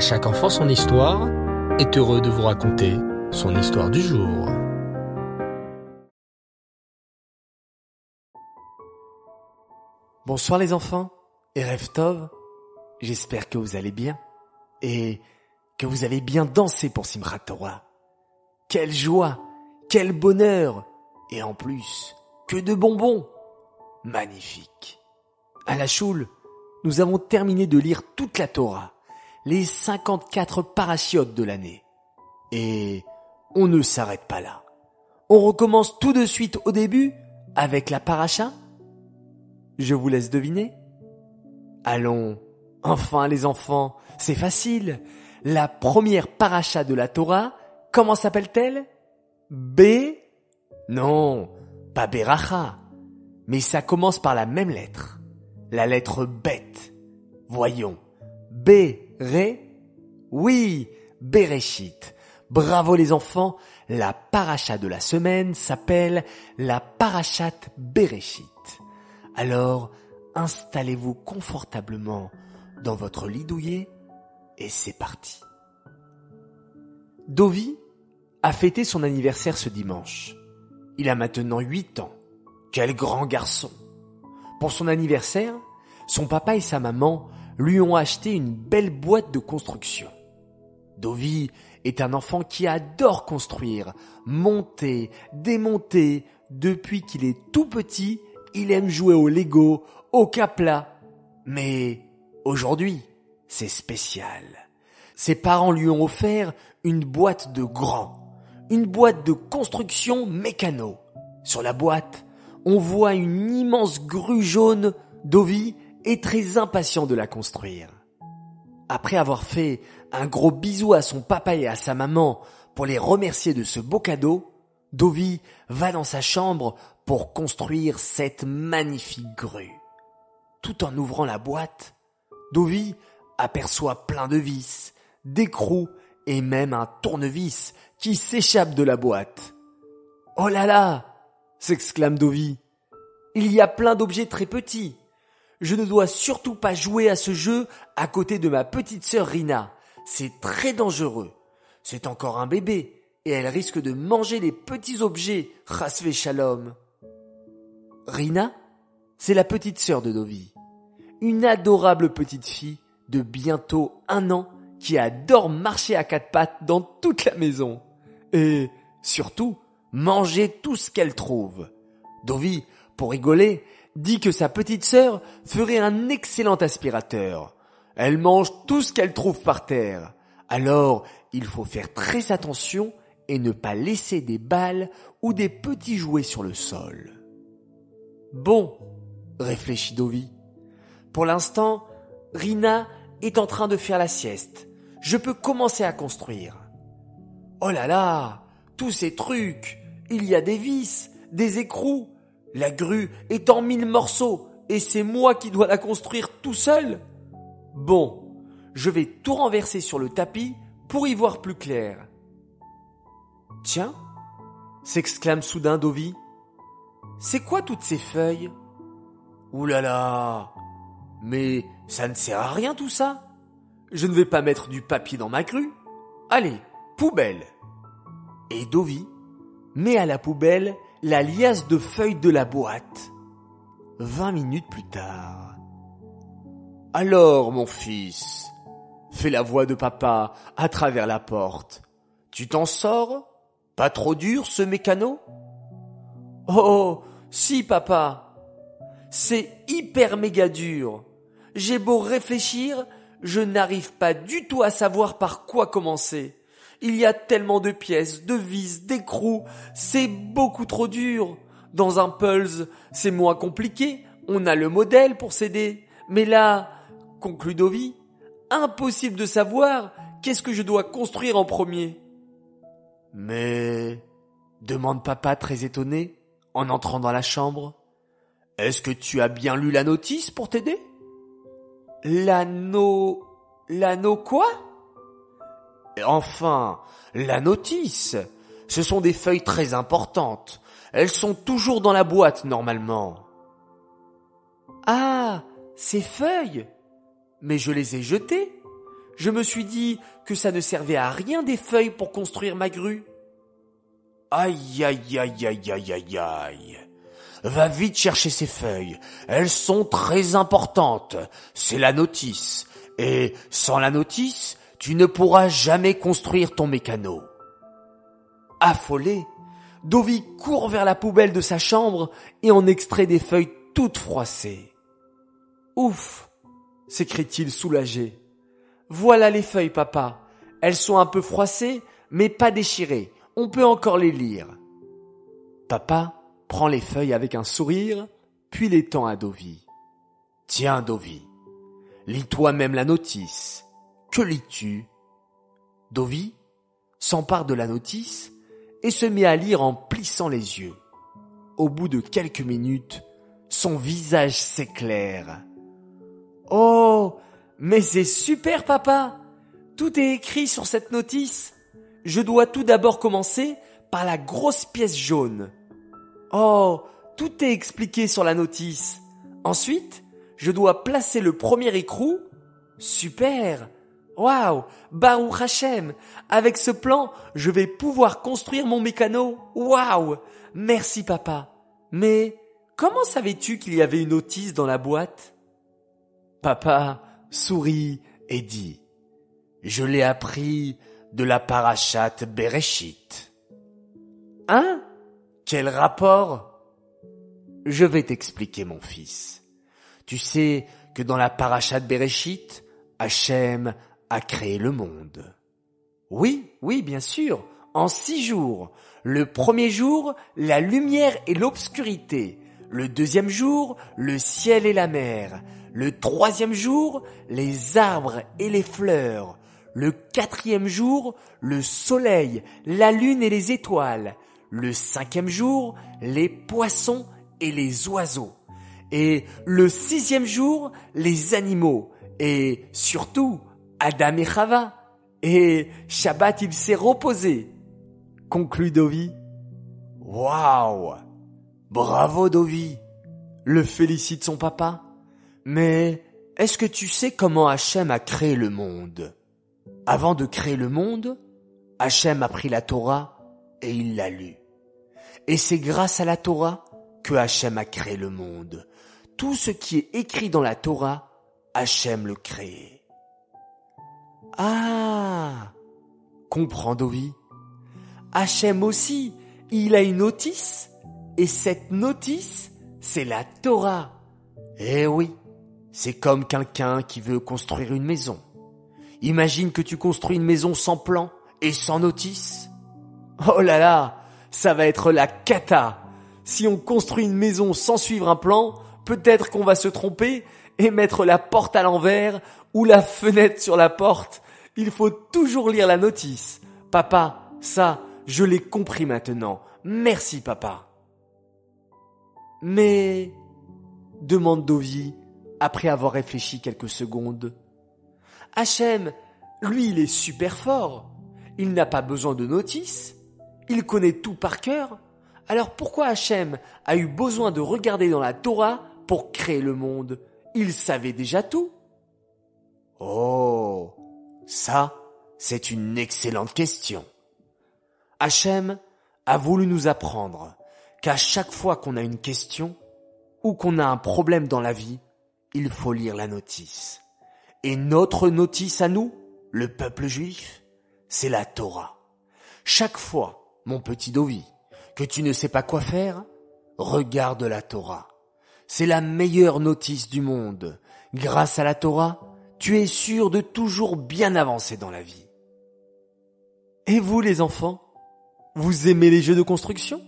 Chaque enfant son histoire est heureux de vous raconter son histoire du jour. Bonsoir les enfants et Tov, j'espère que vous allez bien et que vous avez bien dansé pour Simchat Torah. Quelle joie, quel bonheur et en plus, que de bonbons Magnifique À la choule, nous avons terminé de lire toute la Torah, les 54 parachiotes de l'année. Et on ne s'arrête pas là. On recommence tout de suite au début avec la paracha Je vous laisse deviner. Allons, enfin les enfants, c'est facile. La première paracha de la Torah, comment s'appelle-t-elle? B Non, pas Beracha. Mais ça commence par la même lettre. La lettre bête. Voyons. B, Ré. Oui, Bereshit. Bravo les enfants. La paracha de la semaine s'appelle la parachat Bereshit. Alors, installez-vous confortablement dans votre lit douillet et c'est parti. Dovi a fêté son anniversaire ce dimanche. Il a maintenant 8 ans. Quel grand garçon. Pour son anniversaire, son papa et sa maman lui ont acheté une belle boîte de construction. Dovi est un enfant qui adore construire, monter, démonter. Depuis qu'il est tout petit, il aime jouer au Lego, au Capla. Mais aujourd'hui, c'est spécial. Ses parents lui ont offert une boîte de grand, une boîte de construction mécano. Sur la boîte, on voit une immense grue jaune. Dovi est très impatient de la construire. Après avoir fait un gros bisou à son papa et à sa maman pour les remercier de ce beau cadeau, Dovi va dans sa chambre pour construire cette magnifique grue. Tout en ouvrant la boîte, Dovi aperçoit plein de vis, d'écrous et même un tournevis qui s'échappe de la boîte. Oh là là s'exclame Dovi. Il y a plein d'objets très petits. Je ne dois surtout pas jouer à ce jeu à côté de ma petite sœur Rina. C'est très dangereux. C'est encore un bébé et elle risque de manger les petits objets, Rasvé Shalom. Rina, c'est la petite sœur de Dovi. Une adorable petite fille de bientôt un an qui adore marcher à quatre pattes dans toute la maison. Et surtout, manger tout ce qu'elle trouve. Dovi, pour rigoler, dit que sa petite sœur ferait un excellent aspirateur. Elle mange tout ce qu'elle trouve par terre. Alors, il faut faire très attention et ne pas laisser des balles ou des petits jouets sur le sol. Bon, réfléchit Dovi. Pour l'instant, Rina est en train de faire la sieste. Je peux commencer à construire. Oh là là, tous ces trucs. Il y a des vis, des écrous. La grue est en mille morceaux et c'est moi qui dois la construire tout seul. Bon, je vais tout renverser sur le tapis pour y voir plus clair. Tiens, s'exclame soudain Dovi. C'est quoi toutes ces feuilles? Ouh là là Mais ça ne sert à rien tout ça. Je ne vais pas mettre du papier dans ma grue. Allez, poubelle. Et Dovi met à la poubelle la liasse de feuilles de la boîte. Vingt minutes plus tard. Alors, mon fils, fait la voix de papa à travers la porte. Tu t'en sors? Pas trop dur ce mécano? Oh, si papa. C'est hyper méga dur. J'ai beau réfléchir, je n'arrive pas du tout à savoir par quoi commencer. Il y a tellement de pièces, de vis, d'écrous, c'est beaucoup trop dur. Dans un Pulse, c'est moins compliqué, on a le modèle pour s'aider. Mais là, conclut Dovi, impossible de savoir qu'est-ce que je dois construire en premier. Mais, demande papa très étonné, en entrant dans la chambre, est-ce que tu as bien lu la notice pour t'aider? L'anneau... L'anneau quoi? Enfin, la notice. Ce sont des feuilles très importantes. Elles sont toujours dans la boîte normalement. Ah, ces feuilles. Mais je les ai jetées. Je me suis dit que ça ne servait à rien des feuilles pour construire ma grue. Aïe aïe aïe aïe aïe aïe aïe. Va vite chercher ces feuilles. Elles sont très importantes. C'est la notice. Et sans la notice, tu ne pourras jamais construire ton mécano. Affolé, Dovi court vers la poubelle de sa chambre et en extrait des feuilles toutes froissées. Ouf, s'écrie-t-il soulagé. Voilà les feuilles, papa. Elles sont un peu froissées, mais pas déchirées. On peut encore les lire. Papa prend les feuilles avec un sourire, puis les tend à Dovi. Tiens, Dovi, lis toi-même la notice. Que lis-tu? Dovi s'empare de la notice et se met à lire en plissant les yeux. Au bout de quelques minutes, son visage s'éclaire. Oh, mais c'est super, papa. Tout est écrit sur cette notice. Je dois tout d'abord commencer par la grosse pièce jaune. Oh, tout est expliqué sur la notice. Ensuite, je dois placer le premier écrou. Super. Waouh, Baruch Hashem. Avec ce plan, je vais pouvoir construire mon mécano. Waouh. Merci papa. Mais comment savais-tu qu'il y avait une notice dans la boîte? Papa sourit et dit, je l'ai appris de la parachate Bereshit. Hein? Quel rapport? Je vais t'expliquer, mon fils. Tu sais que dans la parachate Bereshit, Hachem a créé le monde. Oui, oui, bien sûr, en six jours. Le premier jour, la lumière et l'obscurité. Le deuxième jour, le ciel et la mer. Le troisième jour, les arbres et les fleurs. Le quatrième jour, le soleil, la lune et les étoiles. Le cinquième jour, les poissons et les oiseaux. Et le sixième jour, les animaux. Et surtout, Adam et Chava. Et Shabbat, il s'est reposé. Conclut Dovi. Waouh! Bravo, Dovi! Le félicite son papa. Mais est-ce que tu sais comment Hachem a créé le monde? Avant de créer le monde, Hachem a pris la Torah et il l'a lu. Et c'est grâce à la Torah que Hachem a créé le monde. Tout ce qui est écrit dans la Torah, Hachem le crée. Ah comprend Dovi. Hachem aussi, il a une notice, et cette notice, c'est la Torah. Eh oui, c'est comme quelqu'un qui veut construire une maison. Imagine que tu construis une maison sans plan et sans notice. Oh là là, ça va être la cata. Si on construit une maison sans suivre un plan, peut-être qu'on va se tromper et mettre la porte à l'envers ou la fenêtre sur la porte il faut toujours lire la notice. Papa, ça, je l'ai compris maintenant. Merci, papa. Mais, demande Dovi, après avoir réfléchi quelques secondes. Hachem, lui, il est super fort. Il n'a pas besoin de notice. Il connaît tout par cœur. Alors pourquoi Hachem a eu besoin de regarder dans la Torah pour créer le monde? Il savait déjà tout. Oh, ça, c'est une excellente question. Hachem a voulu nous apprendre qu'à chaque fois qu'on a une question ou qu'on a un problème dans la vie, il faut lire la notice. Et notre notice à nous, le peuple juif, c'est la Torah. Chaque fois, mon petit Dovi, que tu ne sais pas quoi faire, regarde la Torah. C'est la meilleure notice du monde. Grâce à la Torah, tu es sûr de toujours bien avancer dans la vie. Et vous les enfants, vous aimez les jeux de construction?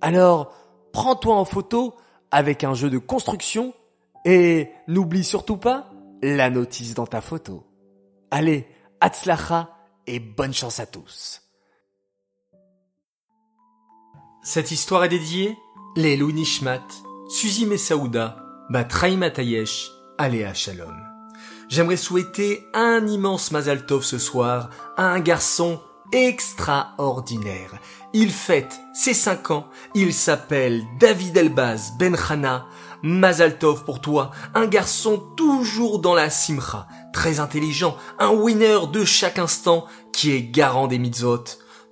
Alors, prends-toi en photo avec un jeu de construction et n'oublie surtout pas la notice dans ta photo. Allez, Hatzlacha et bonne chance à tous. Cette histoire est dédiée les Nishmat, Suzy Messaouda, Batraï Matayesh, Aléa Shalom. J'aimerais souhaiter un immense Mazal Tov ce soir à un garçon extraordinaire. Il fête ses 5 ans, il s'appelle David Elbaz Benchana. Mazaltov pour toi, un garçon toujours dans la simcha, très intelligent, un winner de chaque instant, qui est garant des mitzvot.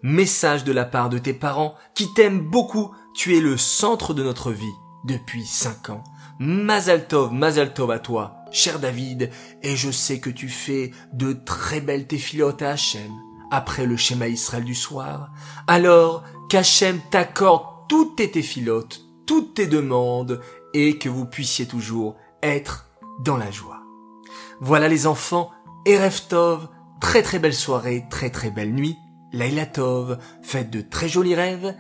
Message de la part de tes parents, qui t'aiment beaucoup, tu es le centre de notre vie depuis 5 ans. Mazaltov, Mazaltov à toi, cher David, et je sais que tu fais de très belles téphilotes à Hachem, après le schéma Israël du soir. Alors, qu'Hachem t'accorde toutes tes téphilotes, toutes tes demandes, et que vous puissiez toujours être dans la joie. Voilà les enfants, Erev Tov, très très belle soirée, très très belle nuit, Laila Tov, faites de très jolis rêves.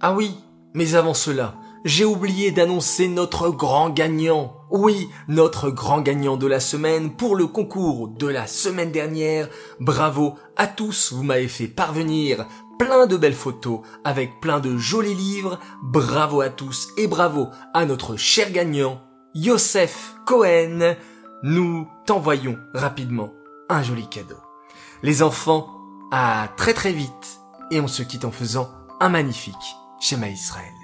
Ah oui, mais avant cela, j'ai oublié d'annoncer notre grand gagnant. Oui, notre grand gagnant de la semaine pour le concours de la semaine dernière. Bravo à tous, vous m'avez fait parvenir plein de belles photos avec plein de jolis livres. Bravo à tous et bravo à notre cher gagnant, Yosef Cohen. Nous t'envoyons rapidement un joli cadeau. Les enfants, à très très vite et on se quitte en faisant un magnifique schéma Israël.